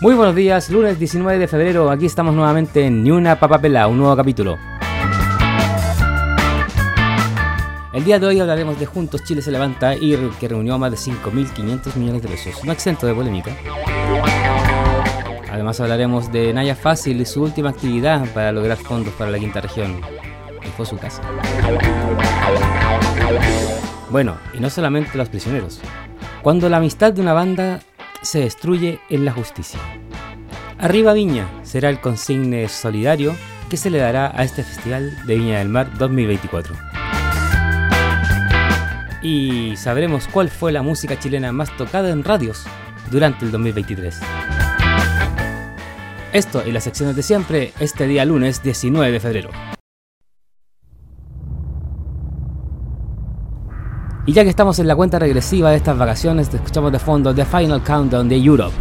Muy buenos días, lunes 19 de febrero, aquí estamos nuevamente en Ni una papapela, un nuevo capítulo. El día de hoy hablaremos de Juntos Chile se levanta y que reunió más de 5.500 millones de pesos, no exento de polémica. Además hablaremos de Naya Fácil y su última actividad para lograr fondos para la quinta región, que fue su casa. Bueno, y no solamente los prisioneros. Cuando la amistad de una banda se destruye en la justicia. Arriba Viña será el consigne solidario que se le dará a este Festival de Viña del Mar 2024. Y sabremos cuál fue la música chilena más tocada en radios durante el 2023. Esto y las secciones de siempre este día lunes 19 de febrero. Y ya que estamos en la cuenta regresiva de estas vacaciones, te escuchamos de fondo The Final Countdown de Europe.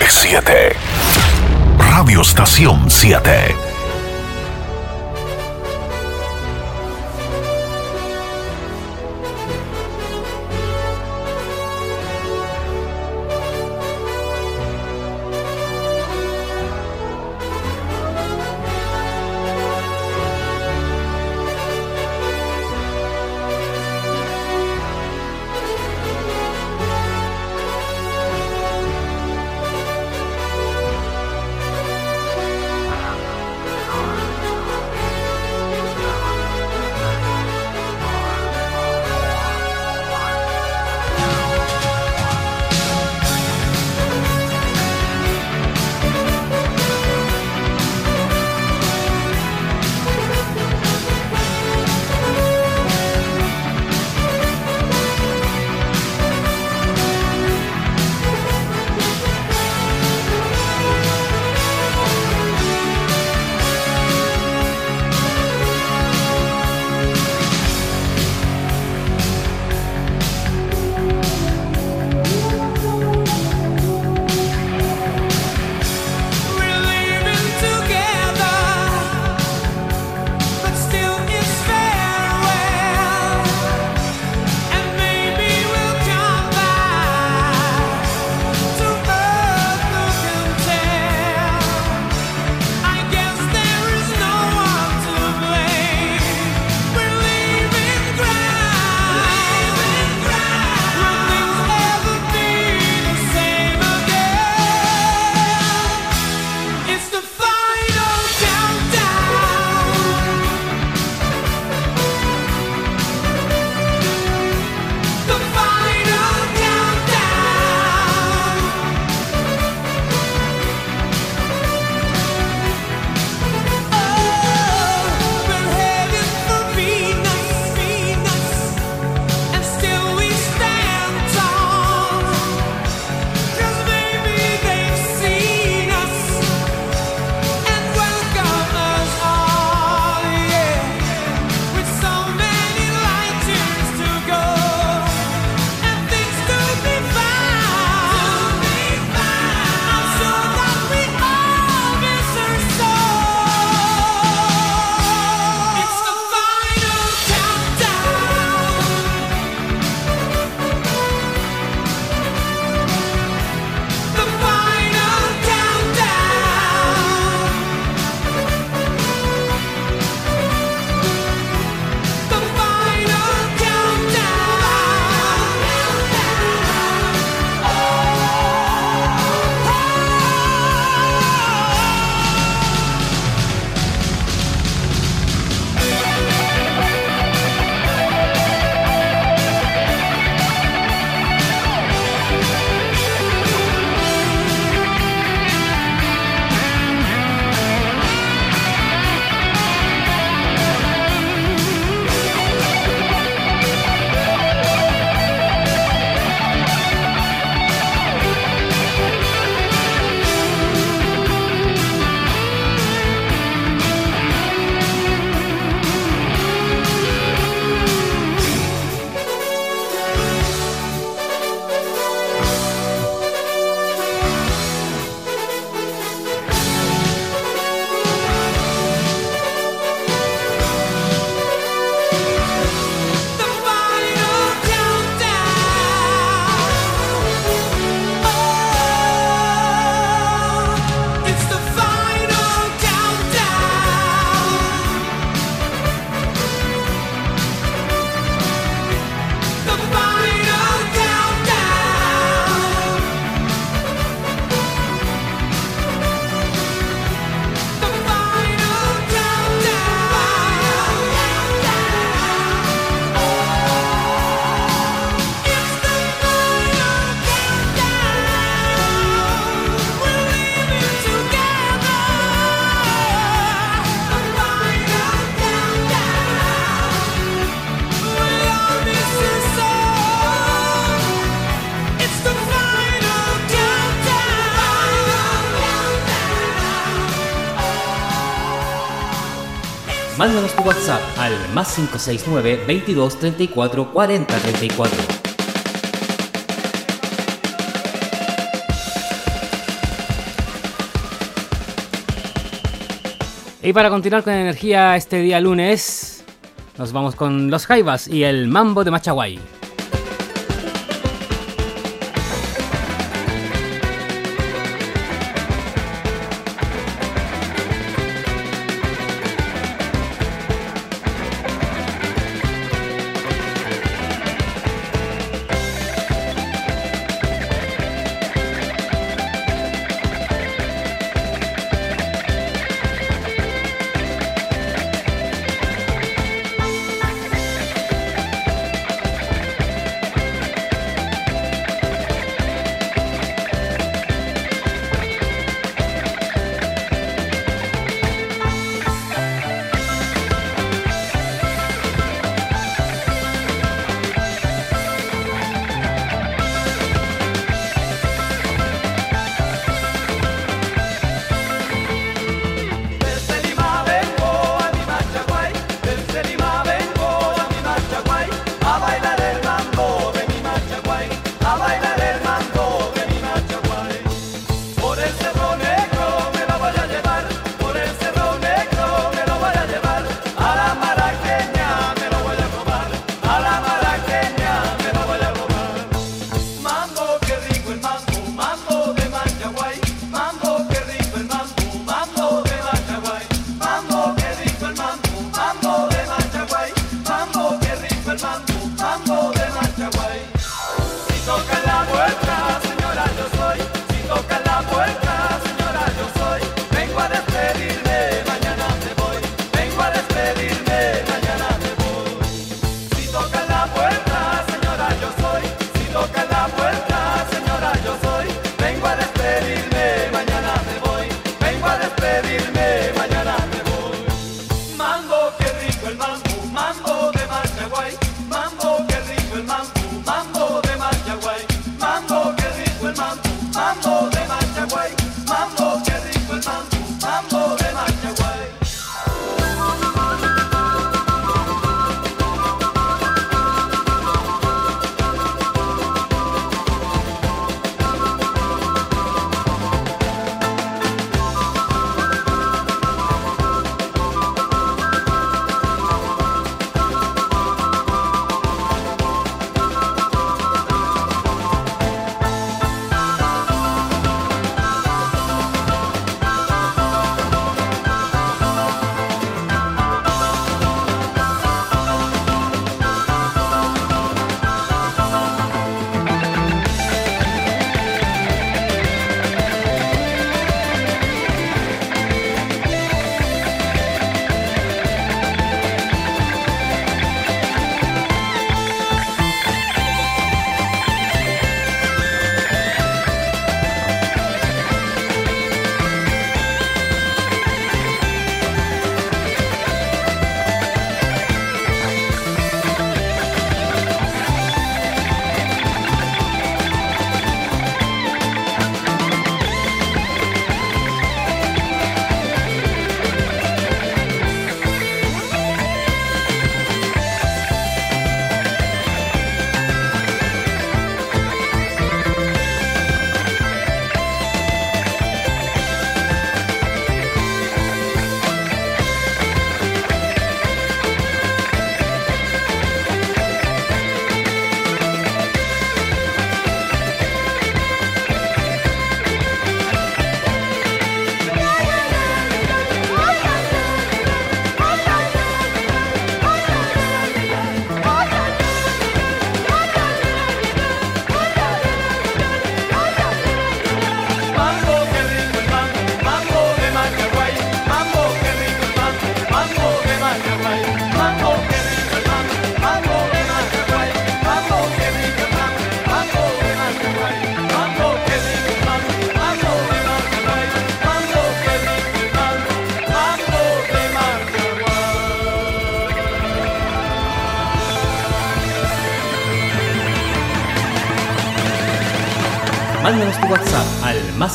R7 Radio Estación 7 más 569 22 34 40 34. Y para continuar con energía este día lunes, nos vamos con los Jaivas y el Mambo de Machaguay.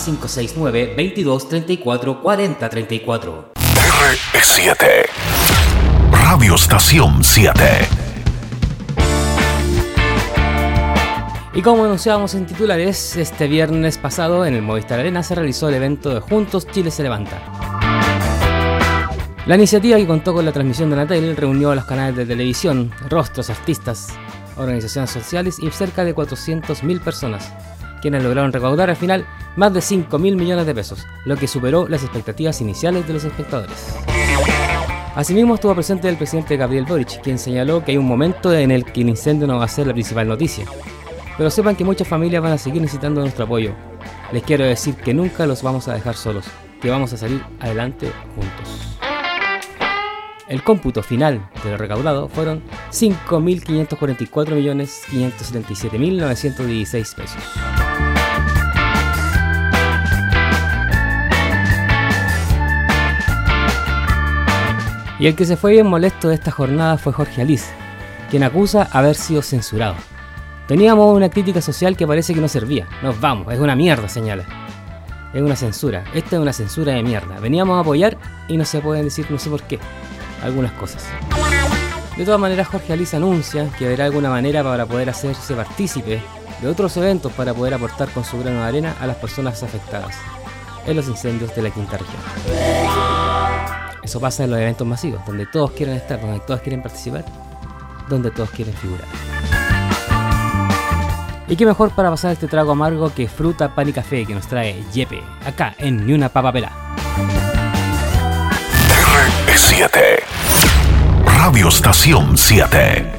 Más 569 22 34 40 34. R7 Estación 7. Y como anunciábamos en titulares, este viernes pasado en el Movistar Arena se realizó el evento de Juntos Chile se levanta. La iniciativa que contó con la transmisión de Natel reunió a los canales de televisión, rostros, artistas, organizaciones sociales y cerca de 400.000 personas, quienes lograron recaudar al final más de 5.000 millones de pesos, lo que superó las expectativas iniciales de los espectadores. Asimismo estuvo presente el presidente Gabriel Boric, quien señaló que hay un momento en el que el incendio no va a ser la principal noticia. Pero sepan que muchas familias van a seguir necesitando nuestro apoyo. Les quiero decir que nunca los vamos a dejar solos, que vamos a salir adelante juntos. El cómputo final de lo recaudado fueron 5.544.577.916 pesos. Y el que se fue bien molesto de esta jornada fue Jorge Alice, quien acusa haber sido censurado. Teníamos una crítica social que parece que no servía. Nos vamos, es una mierda, señala. Es una censura. Esta es una censura de mierda. Veníamos a apoyar y no se pueden decir no sé por qué. Algunas cosas. De todas maneras, Jorge Alice anuncia que verá alguna manera para poder hacerse partícipe de otros eventos para poder aportar con su grano de arena a las personas afectadas en los incendios de la quinta región. Eso pasa en los eventos masivos, donde todos quieren estar, donde todos quieren participar, donde todos quieren figurar. Y qué mejor para pasar este trago amargo que fruta, pan y café que nos trae Yepe, acá en Ni una papa pelá. R7 Radio Estación 7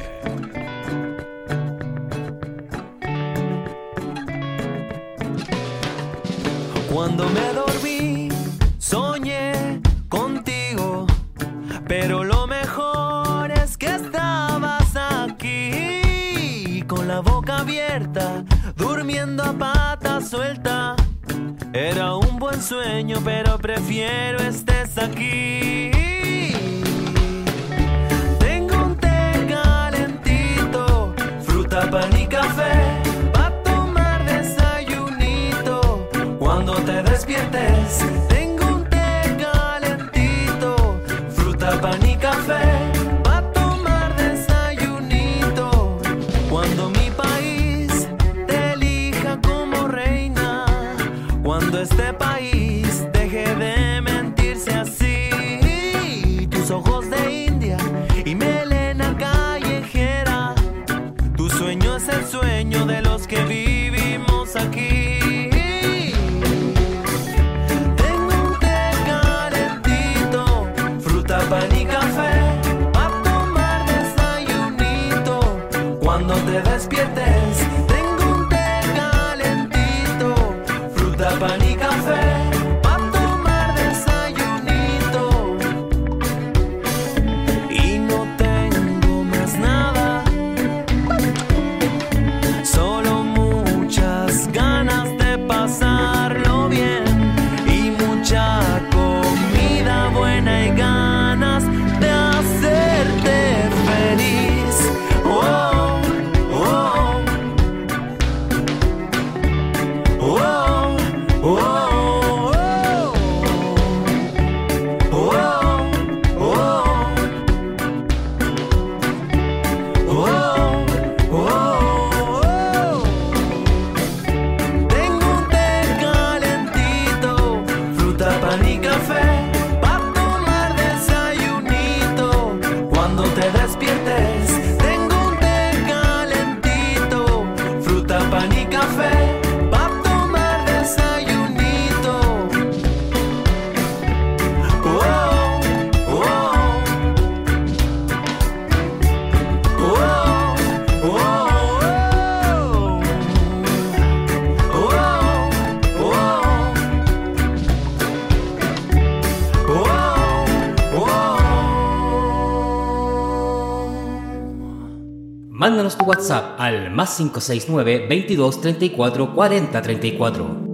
WhatsApp al más 569 22 34 40 34.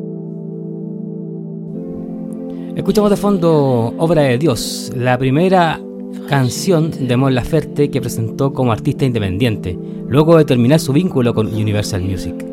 Escuchamos de fondo Obra de Dios, la primera canción de Mon Laferte que presentó como artista independiente, luego de terminar su vínculo con Universal Music.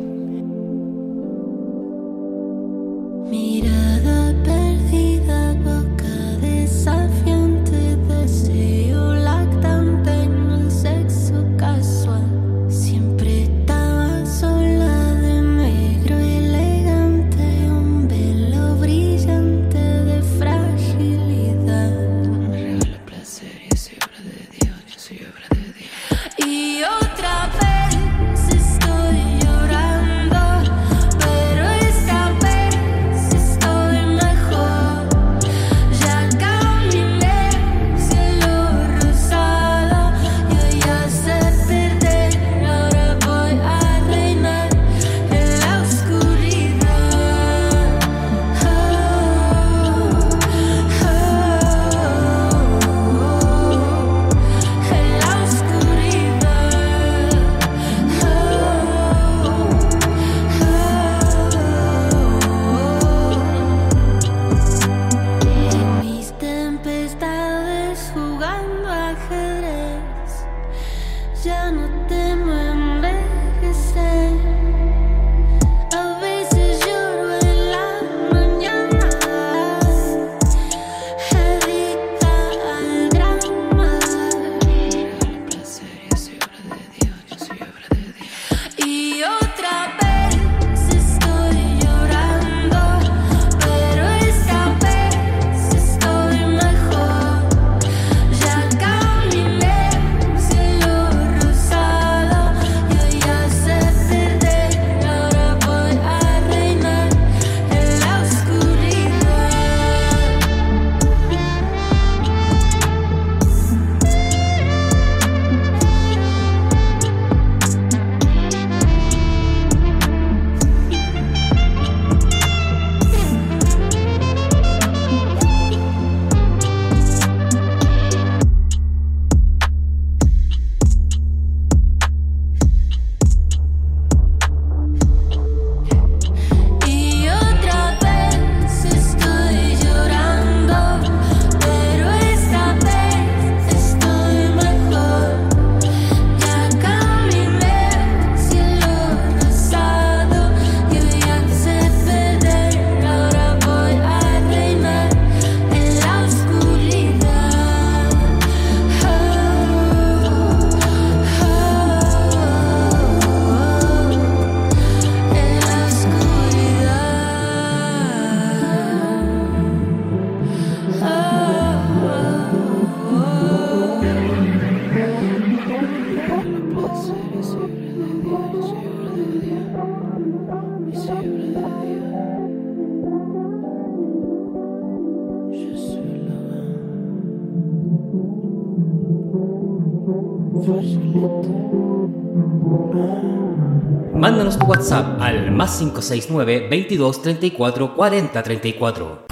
569 22 34 40 34.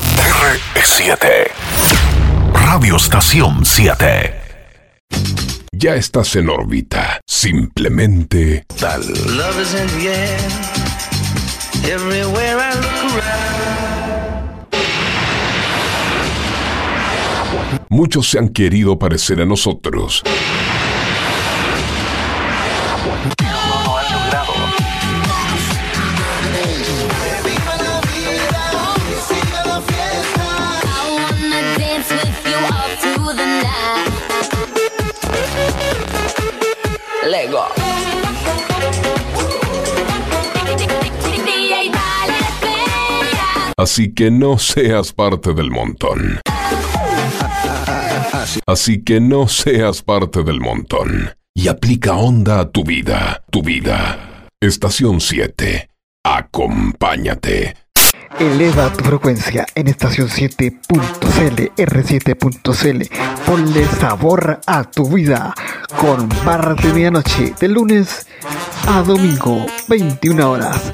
R7 Radio Estación 7 Ya estás en órbita. Simplemente tal. Love is in the air. Everywhere I look around. Muchos se han querido parecer a nosotros. Así que no seas parte del montón. Así que no seas parte del montón. Y aplica onda a tu vida, tu vida. Estación 7. Acompáñate. Eleva tu frecuencia en estación 7.cl, R7.cl. Ponle sabor a tu vida con barras de medianoche de lunes a domingo, 21 horas.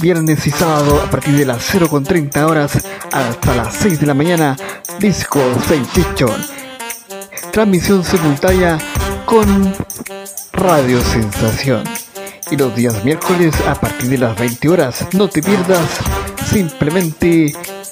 viernes y sábado, a partir de las 0.30 horas hasta las 6 de la mañana, Disco Sensation. Transmisión simultánea con Radio Sensación. Y los días miércoles a partir de las 20 horas, no te pierdas simplemente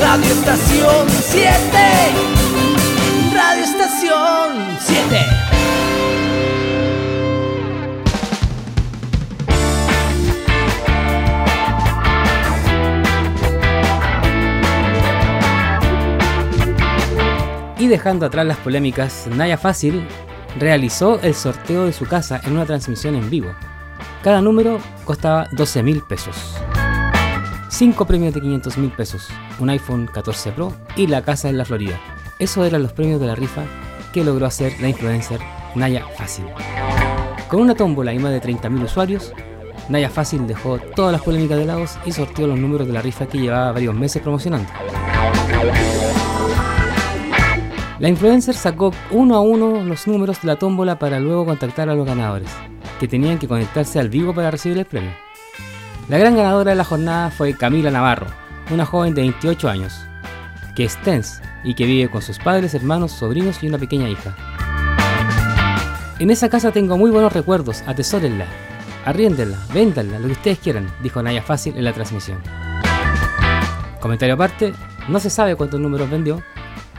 Radio Estación 7. Radio Estación 7. Y dejando atrás las polémicas, Naya Fácil realizó el sorteo de su casa en una transmisión en vivo. Cada número costaba 12 mil pesos. 5 premios de 500 mil pesos, un iPhone 14 Pro y la casa en la Florida. Esos eran los premios de la rifa que logró hacer la influencer Naya Fácil. Con una tómbola y más de 30.000 usuarios, Naya Fácil dejó todas las polémicas de lado y sorteó los números de la rifa que llevaba varios meses promocionando. La influencer sacó uno a uno los números de la tómbola para luego contactar a los ganadores, que tenían que conectarse al vivo para recibir el premio. La gran ganadora de la jornada fue Camila Navarro, una joven de 28 años, que es TENS y que vive con sus padres, hermanos, sobrinos y una pequeña hija. En esa casa tengo muy buenos recuerdos, atesórenla, arriéndenla, véndanla, lo que ustedes quieran, dijo Naya Fácil en la transmisión. Comentario aparte, no se sabe cuántos números vendió,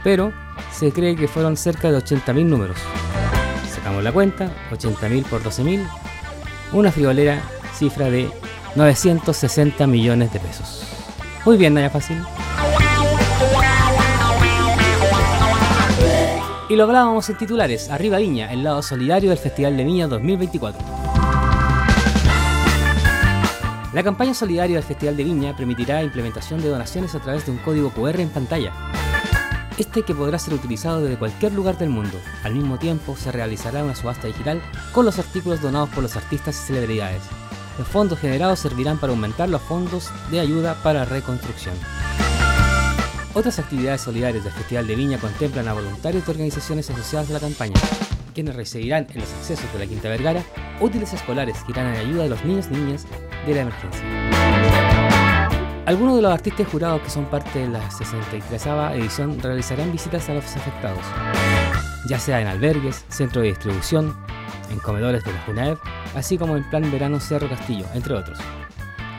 pero se cree que fueron cerca de 80.000 números. Sacamos la cuenta, 80.000 por 12.000, una friolera cifra de 960 millones de pesos. Muy bien, Naya Fácil. Y lo hablábamos en titulares, Arriba Viña, el lado solidario del Festival de Viña 2024. La campaña solidaria del Festival de Viña permitirá implementación de donaciones a través de un código QR en pantalla. Este que podrá ser utilizado desde cualquier lugar del mundo. Al mismo tiempo, se realizará una subasta digital con los artículos donados por los artistas y celebridades. Los fondos generados servirán para aumentar los fondos de ayuda para reconstrucción. Otras actividades solidarias del Festival de Viña contemplan a voluntarios de organizaciones asociadas a la campaña, quienes recibirán en los accesos de la Quinta Vergara útiles escolares que irán en ayuda de los niños y niñas de la emergencia. Algunos de los artistas jurados que son parte de la 63 edición realizarán visitas a los afectados, ya sea en albergues, centros de distribución, en comedores de la Junaev, así como en Plan Verano Cerro Castillo, entre otros.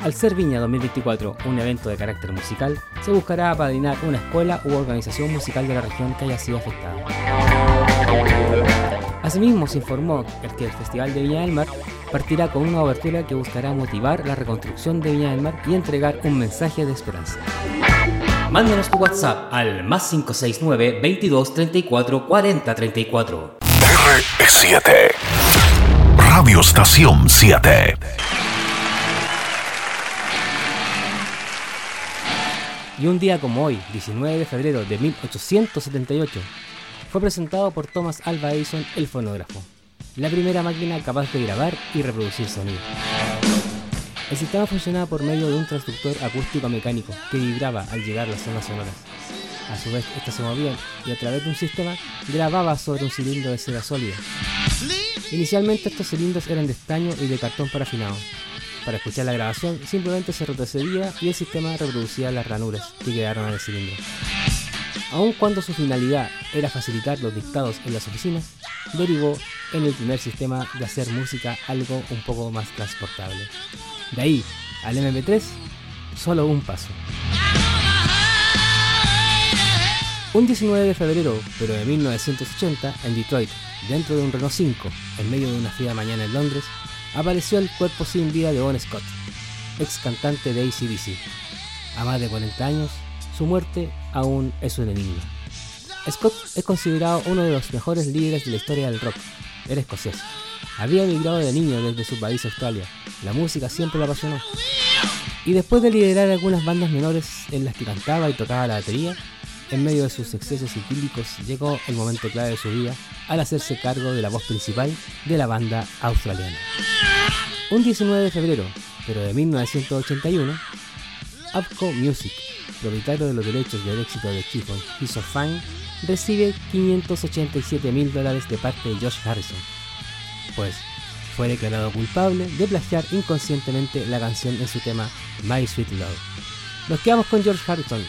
Al ser Viña 2024 un evento de carácter musical, se buscará apadrinar una escuela u organización musical de la región que haya sido afectada. Asimismo, se informó que el Festival de Viña del Mar partirá con una obertura que buscará motivar la reconstrucción de Viña del Mar y entregar un mensaje de esperanza. Mándanos tu WhatsApp al más 569 22 34 40 34. R7 Radio Estación 7 Y un día como hoy, 19 de febrero de 1878, fue presentado por Thomas Alva Edison el fonógrafo, la primera máquina capaz de grabar y reproducir sonido. El sistema funcionaba por medio de un transductor acústico mecánico que vibraba al llegar a las zonas sonoras. A su vez, estas se movían y a través de un sistema grababa sobre un cilindro de seda sólida. Inicialmente estos cilindros eran de estaño y de cartón parafinado. Para escuchar la grabación simplemente se retrocedía y el sistema reproducía las ranuras que quedaron en el cilindro. Aun cuando su finalidad era facilitar los dictados en las oficinas, derivó en el primer sistema de hacer música algo un poco más transportable. De ahí al MP3, solo un paso. Un 19 de febrero, pero de 1980, en Detroit, dentro de un Renault 5, en medio de una fría mañana en Londres, apareció el cuerpo sin vida de Bon Scott, ex cantante de ACDC. A más de 40 años, su muerte aún es un enigma. Scott es considerado uno de los mejores líderes de la historia del rock. Era escocés. Había emigrado de niño desde su país Australia. La música siempre lo apasionó. Y después de liderar algunas bandas menores en las que cantaba y tocaba la batería, en medio de sus excesos etílicos llegó el momento clave de su vida al hacerse cargo de la voz principal de la banda australiana. Un 19 de febrero, pero de 1981, Upco Music, propietario de los derechos del éxito de Chief on Piece of Fine, recibe 587 mil dólares de parte de Josh Harrison, pues fue declarado culpable de plagiar inconscientemente la canción en su tema My Sweet Love. Nos quedamos con George Harrison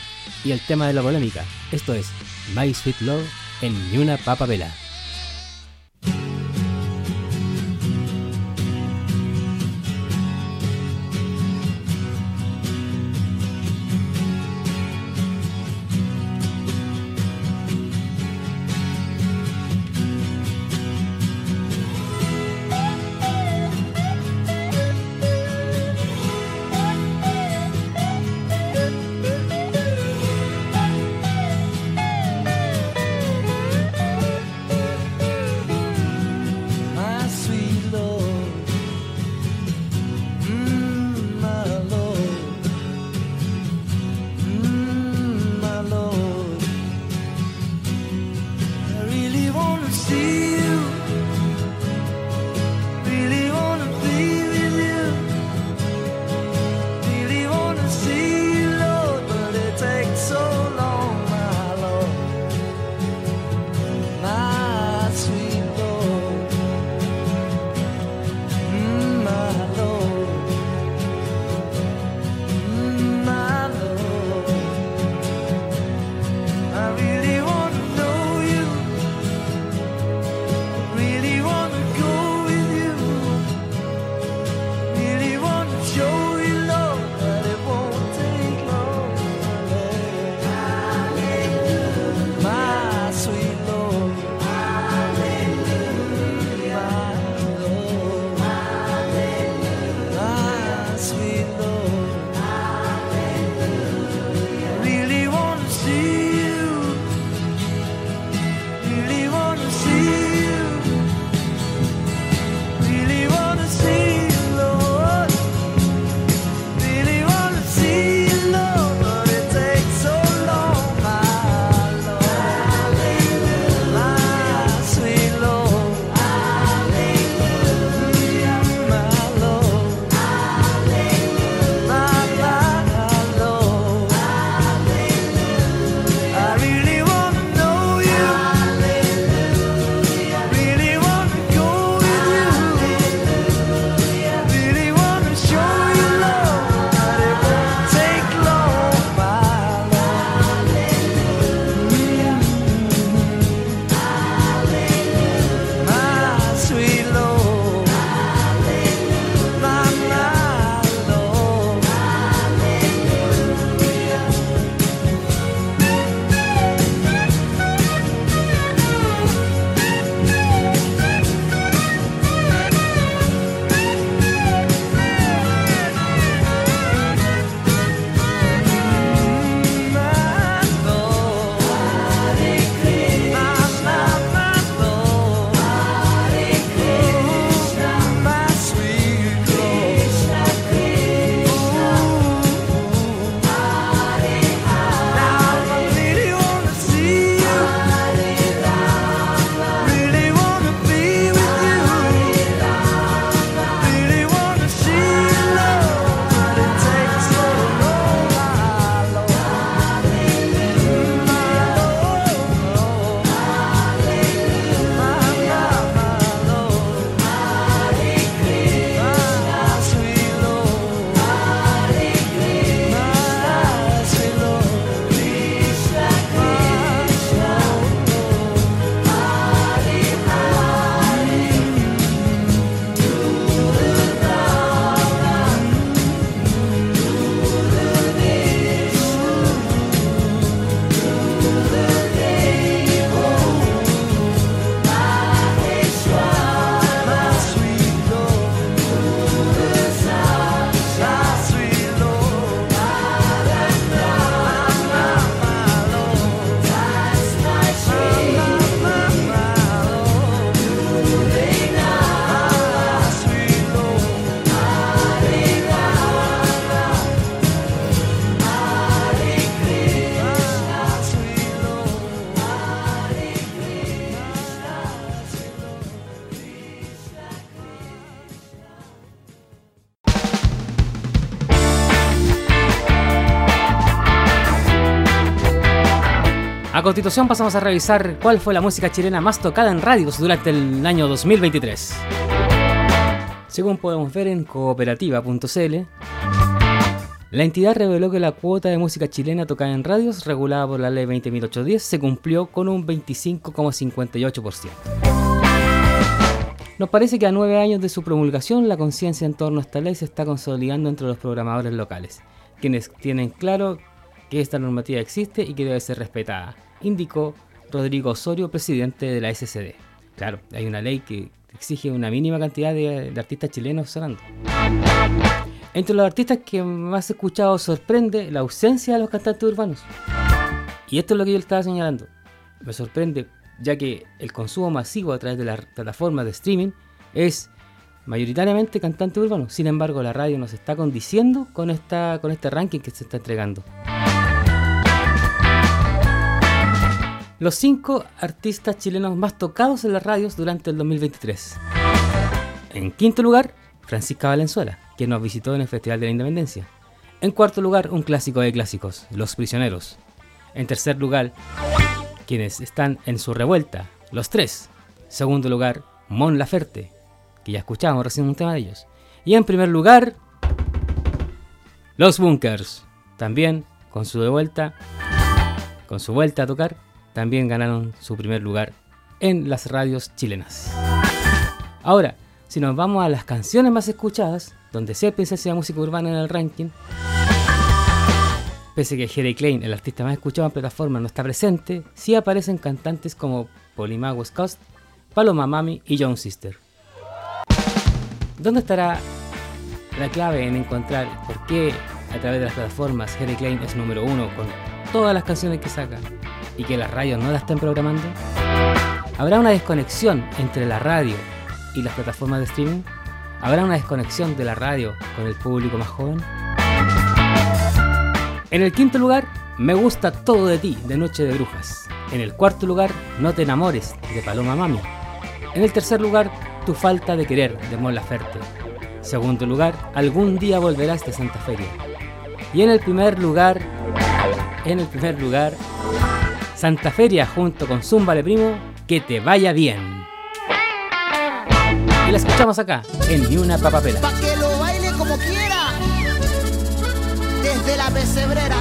y el tema de la polémica, esto es My Sweet Love en Ni una papa vela. A continuación pasamos a revisar cuál fue la música chilena más tocada en radios durante el año 2023. Según podemos ver en cooperativa.cl, la entidad reveló que la cuota de música chilena tocada en radios, regulada por la ley 20.810, se cumplió con un 25,58%. Nos parece que a nueve años de su promulgación, la conciencia en torno a esta ley se está consolidando entre los programadores locales, quienes tienen claro que esta normativa existe y que debe ser respetada, indicó Rodrigo Osorio, presidente de la SCD. Claro, hay una ley que exige una mínima cantidad de, de artistas chilenos sonando. Entre los artistas que más he escuchado sorprende la ausencia de los cantantes urbanos. Y esto es lo que yo estaba señalando. Me sorprende ya que el consumo masivo a través de las plataformas de streaming es mayoritariamente cantante urbano. Sin embargo, la radio nos está condiciendo con, esta, con este ranking que se está entregando. Los cinco artistas chilenos más tocados en las radios durante el 2023. En quinto lugar, Francisca Valenzuela, quien nos visitó en el Festival de la Independencia. En cuarto lugar, un clásico de clásicos, Los Prisioneros. En tercer lugar, quienes están en su revuelta, los tres. Segundo lugar, Mon Laferte, que ya escuchábamos recién un tema de ellos. Y en primer lugar, los Bunkers, también con su devuelta, con su vuelta a tocar, también ganaron su primer lugar en las radios chilenas. Ahora, si nos vamos a las canciones más escuchadas, donde se la música urbana en el ranking, Pese a que Jerry Klein, el artista más escuchado en plataforma, no está presente, sí aparecen cantantes como Polymagus Cost, Paloma Mami y Young Sister. ¿Dónde estará la clave en encontrar por qué a través de las plataformas Jerry Klein es número uno con todas las canciones que saca y que las radios no la estén programando? ¿Habrá una desconexión entre la radio y las plataformas de streaming? ¿Habrá una desconexión de la radio con el público más joven? En el quinto lugar, Me gusta todo de ti, de Noche de Brujas. En el cuarto lugar, No te enamores, de Paloma Mami. En el tercer lugar, Tu falta de querer, de Mon Laferte. Segundo lugar, Algún día volverás de Santa Feria. Y en el primer lugar, en el primer lugar, Santa Feria junto con Zumba de Primo, que te vaya bien. Y la escuchamos acá, en Ni una papapela. Pa' que lo baile como quiera. Desde la pesebrera,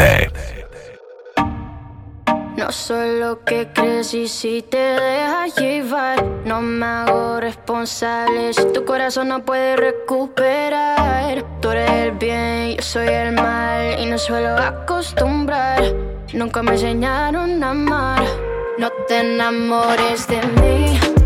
7. No soy lo que crees y si te dejas llevar, no me hago responsable. Si tu corazón no puede recuperar, tú eres el bien, yo soy el mal y no suelo acostumbrar. Nunca me enseñaron a amar. No te enamores de mí.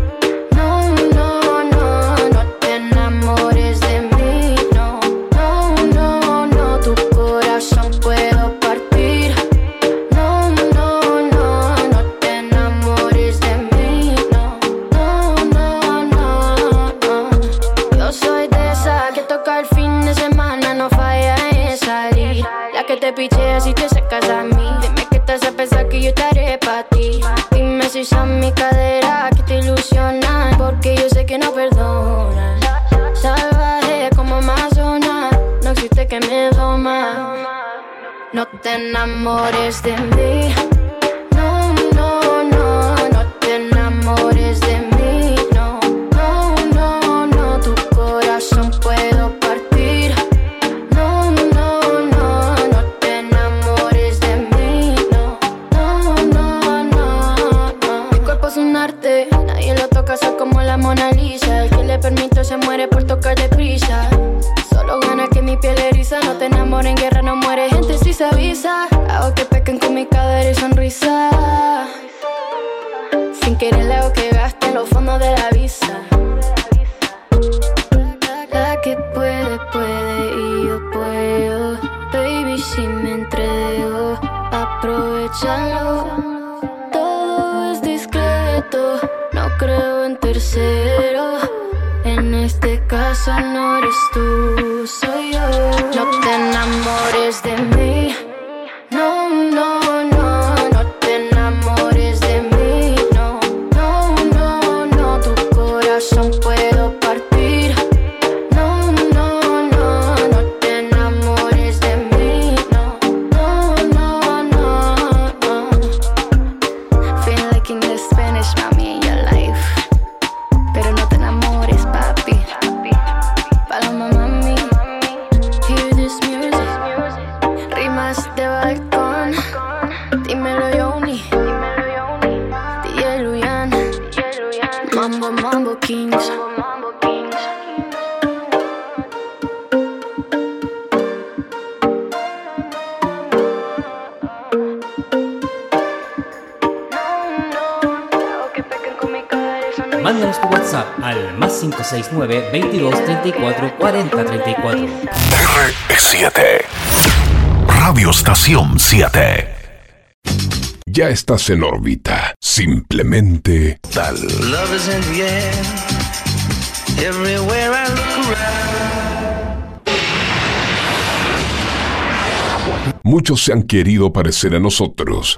No te enamores de mí. No, no, no, no te enamores de mí. No, no, no, no, tu corazón puedo partir. No, no, no, no te enamores de mí. No, no, no, no. Mi cuerpo es un arte, nadie lo toca, soy como la Mona Lisa. El que le permito se muere por tocar gana que mi piel eriza. No te enamores en guerra, no muere gente si se avisa. Hago que pequen con mi cadera y sonrisa. Sin querer le hago que gaste en los fondos de la visa. La que puede, puede y yo puedo. Baby, si me entrego, aprovechalo. Todo es discreto, no creo en tercero. Caso no eres tú, soy yo. No te enamores de mí. WhatsApp al más 569 22 34 40 34. R7. Radio Estación 7. Ya estás en órbita. Simplemente tal. Love is in the air. Everywhere I look around. Muchos se han querido parecer a nosotros.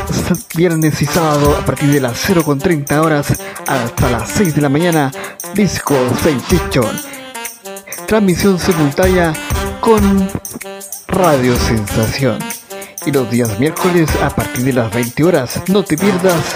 viernes y sábado, a partir de las 0.30 horas hasta las 6 de la mañana, Disco Sensation. Transmisión simultánea con Radio Sensación. Y los días miércoles, a partir de las 20 horas, no te pierdas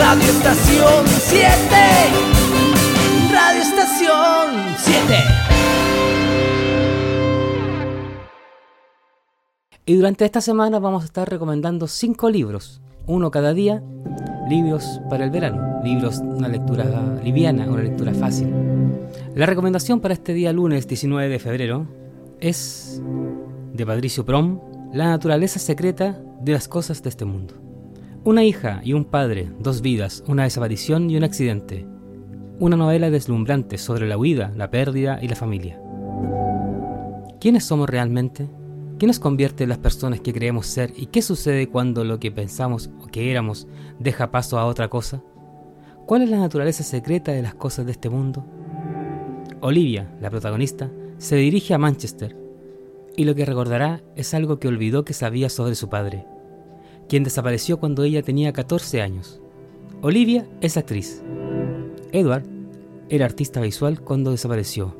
Radio Estación 7. Radio Estación 7. Y durante esta semana vamos a estar recomendando 5 libros, uno cada día, libros para el verano, libros, una lectura liviana, una lectura fácil. La recomendación para este día lunes 19 de febrero es de Patricio Prom, La naturaleza secreta de las cosas de este mundo. Una hija y un padre, dos vidas, una desaparición y un accidente. Una novela deslumbrante sobre la huida, la pérdida y la familia. ¿Quiénes somos realmente? ¿Qué nos convierte en las personas que creemos ser y qué sucede cuando lo que pensamos o que éramos deja paso a otra cosa? ¿Cuál es la naturaleza secreta de las cosas de este mundo? Olivia, la protagonista, se dirige a Manchester y lo que recordará es algo que olvidó que sabía sobre su padre quien desapareció cuando ella tenía 14 años. Olivia es actriz. Edward era artista visual cuando desapareció.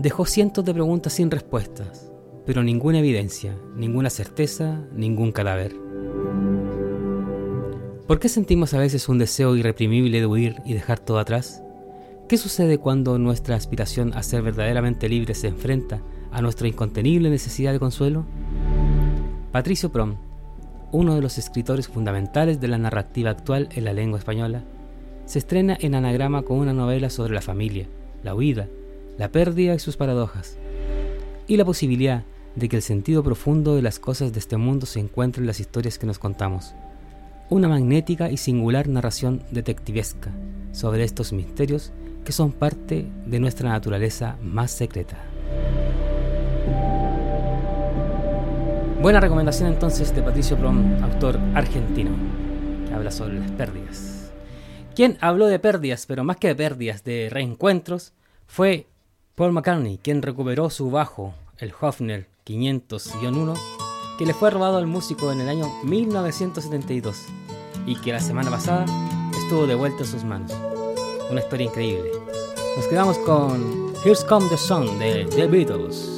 Dejó cientos de preguntas sin respuestas, pero ninguna evidencia, ninguna certeza, ningún cadáver. ¿Por qué sentimos a veces un deseo irreprimible de huir y dejar todo atrás? ¿Qué sucede cuando nuestra aspiración a ser verdaderamente libre se enfrenta a nuestra incontenible necesidad de consuelo? Patricio Prom uno de los escritores fundamentales de la narrativa actual en la lengua española, se estrena en anagrama con una novela sobre la familia, la huida, la pérdida y sus paradojas, y la posibilidad de que el sentido profundo de las cosas de este mundo se encuentre en las historias que nos contamos. Una magnética y singular narración detectivesca sobre estos misterios que son parte de nuestra naturaleza más secreta. Buena recomendación entonces de Patricio Prom, autor argentino, que habla sobre las pérdidas. Quien habló de pérdidas, pero más que de pérdidas, de reencuentros, fue Paul McCartney, quien recuperó su bajo, el Hofner 500-1, que le fue robado al músico en el año 1972 y que la semana pasada estuvo de vuelta en sus manos. Una historia increíble. Nos quedamos con Here's Come the Sun de The Beatles.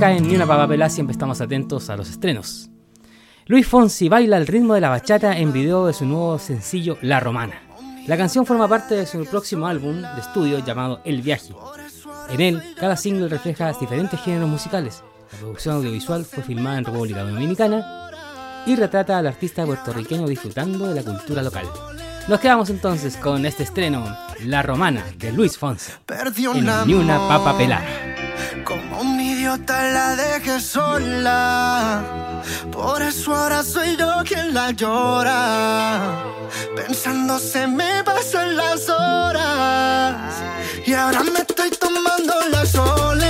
Acá en Ni una Papa siempre estamos atentos a los estrenos. Luis Fonsi baila al ritmo de la bachata en video de su nuevo sencillo La Romana. La canción forma parte de su próximo álbum de estudio llamado El Viaje. En él, cada single refleja diferentes géneros musicales. La producción audiovisual fue filmada en República Dominicana y retrata al artista puertorriqueño disfrutando de la cultura local. Nos quedamos entonces con este estreno, La Romana, de Luis Fonsi, en Ni una papa pelada. Como un idiota la dejé sola. Por eso ahora soy yo quien la llora. Pensando se me pasan las horas. Y ahora me estoy tomando la soledad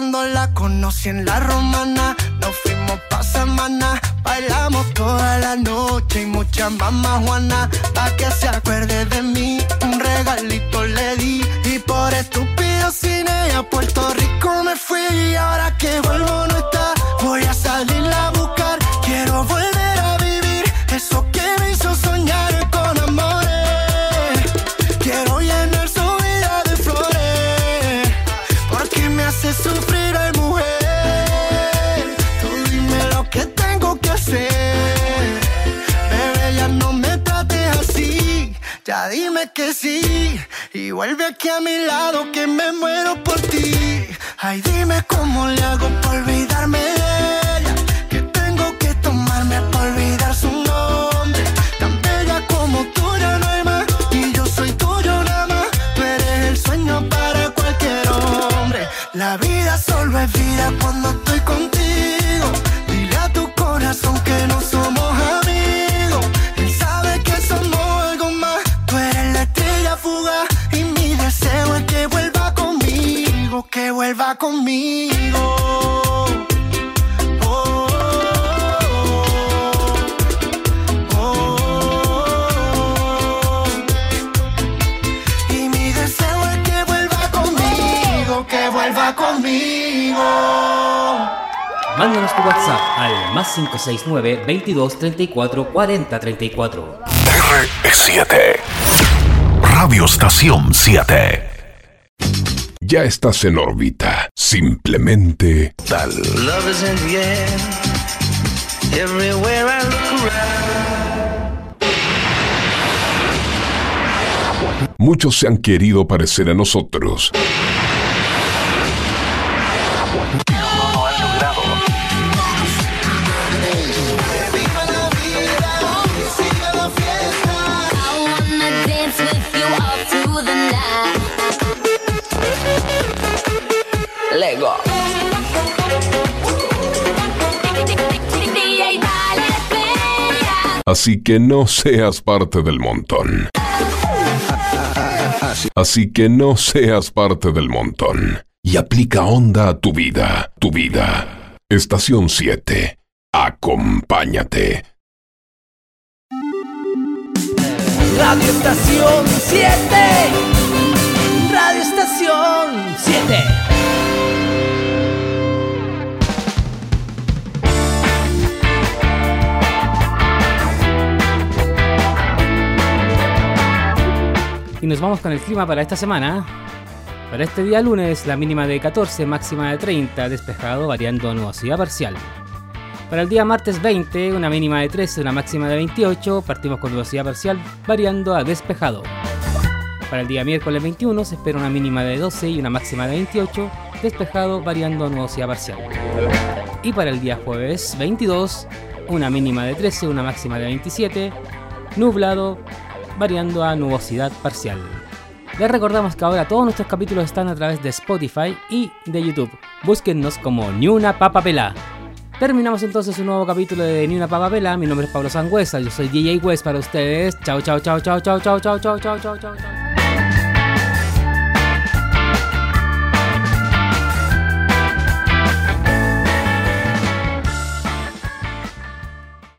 cuando la conocí en la romana. Nos fuimos pa' semana. Bailamos toda la noche y mucha mamá Juana. Pa' que se acuerde de mí. Un regalito le di. Y por estúpido que sí. Y vuelve aquí a mi lado que me muero por ti. Ay, dime cómo le hago para olvidarme de ella. Que tengo que tomarme para olvidar su nombre. Tan bella como tú ya no hay más. Y yo soy tuyo nada más. Tú eres el sueño para cualquier hombre. La vida solo es vida cuando estoy que vuelva conmigo, que vuelva conmigo. Mándanos tu WhatsApp al más 569 22 34 40 34. R7. Radio Estación 7. Ya estás en órbita. Simplemente tal. Love is in the air. Everywhere I look around. Muchos se han querido parecer a nosotros. Lego. Así que no seas parte del montón. Así que no seas parte del montón. Y aplica onda a tu vida, tu vida. Estación 7. Acompáñate. Radio Estación 7. Radio Estación 7. Y nos vamos con el clima para esta semana. Para este día lunes, la mínima de 14, máxima de 30, despejado, variando a nubosidad parcial. Para el día martes 20, una mínima de 13, una máxima de 28, partimos con nubosidad parcial, variando a despejado. Para el día miércoles 21 se espera una mínima de 12 y una máxima de 28, despejado, variando a nubosidad parcial. Y para el día jueves 22, una mínima de 13, una máxima de 27, nublado, variando a nubosidad parcial. Les recordamos que ahora todos nuestros capítulos están a través de Spotify y de YouTube. Búsquennos como Ni una. Terminamos entonces un nuevo capítulo de Ni una. Mi nombre es Pablo Sangüesa, yo soy DJ West para ustedes. Chao, chao, chao, chao, chao, chao, chao, chao, chao, chao, chao.